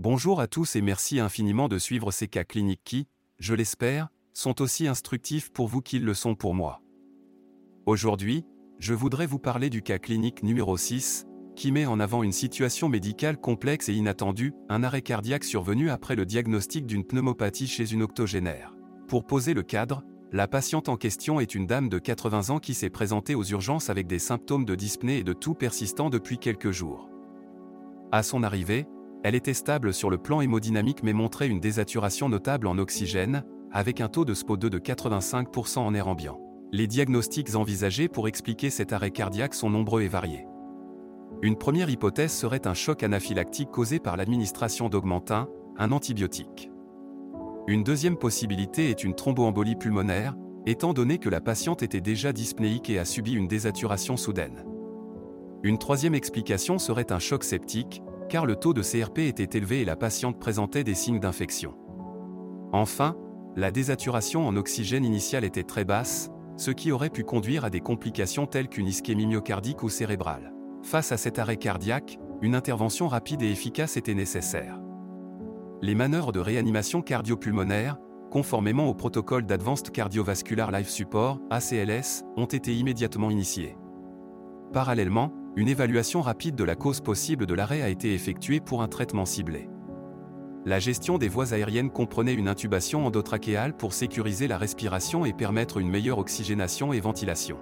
Bonjour à tous et merci infiniment de suivre ces cas cliniques qui, je l'espère, sont aussi instructifs pour vous qu'ils le sont pour moi. Aujourd'hui, je voudrais vous parler du cas clinique numéro 6, qui met en avant une situation médicale complexe et inattendue, un arrêt cardiaque survenu après le diagnostic d'une pneumopathie chez une octogénaire. Pour poser le cadre, la patiente en question est une dame de 80 ans qui s'est présentée aux urgences avec des symptômes de dyspnée et de toux persistants depuis quelques jours. À son arrivée, elle était stable sur le plan hémodynamique mais montrait une désaturation notable en oxygène, avec un taux de SPO2 de 85% en air ambiant. Les diagnostics envisagés pour expliquer cet arrêt cardiaque sont nombreux et variés. Une première hypothèse serait un choc anaphylactique causé par l'administration d'augmentin, un antibiotique. Une deuxième possibilité est une thromboembolie pulmonaire, étant donné que la patiente était déjà dyspnéique et a subi une désaturation soudaine. Une troisième explication serait un choc septique, car le taux de CRP était élevé et la patiente présentait des signes d'infection. Enfin, la désaturation en oxygène initiale était très basse, ce qui aurait pu conduire à des complications telles qu'une ischémie myocardique ou cérébrale. Face à cet arrêt cardiaque, une intervention rapide et efficace était nécessaire. Les manœuvres de réanimation cardiopulmonaire, conformément au protocole d'Advanced Cardiovascular Life Support, ACLS, ont été immédiatement initiées. Parallèlement, une évaluation rapide de la cause possible de l'arrêt a été effectuée pour un traitement ciblé. La gestion des voies aériennes comprenait une intubation endotrachéale pour sécuriser la respiration et permettre une meilleure oxygénation et ventilation.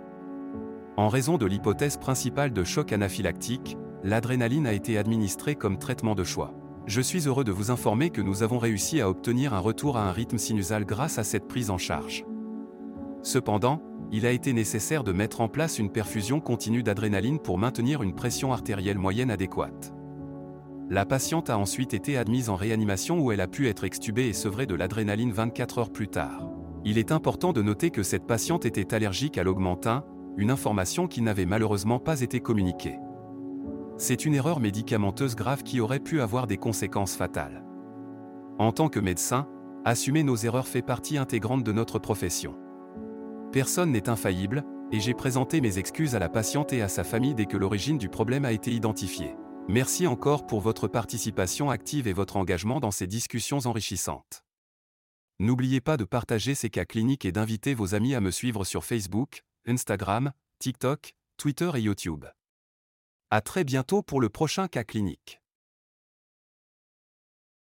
En raison de l'hypothèse principale de choc anaphylactique, l'adrénaline a été administrée comme traitement de choix. Je suis heureux de vous informer que nous avons réussi à obtenir un retour à un rythme sinusal grâce à cette prise en charge. Cependant, il a été nécessaire de mettre en place une perfusion continue d'adrénaline pour maintenir une pression artérielle moyenne adéquate. La patiente a ensuite été admise en réanimation où elle a pu être extubée et sevrée de l'adrénaline 24 heures plus tard. Il est important de noter que cette patiente était allergique à l'augmentin, une information qui n'avait malheureusement pas été communiquée. C'est une erreur médicamenteuse grave qui aurait pu avoir des conséquences fatales. En tant que médecin, assumer nos erreurs fait partie intégrante de notre profession. Personne n'est infaillible, et j'ai présenté mes excuses à la patiente et à sa famille dès que l'origine du problème a été identifiée. Merci encore pour votre participation active et votre engagement dans ces discussions enrichissantes. N'oubliez pas de partager ces cas cliniques et d'inviter vos amis à me suivre sur Facebook, Instagram, TikTok, Twitter et YouTube. À très bientôt pour le prochain cas clinique.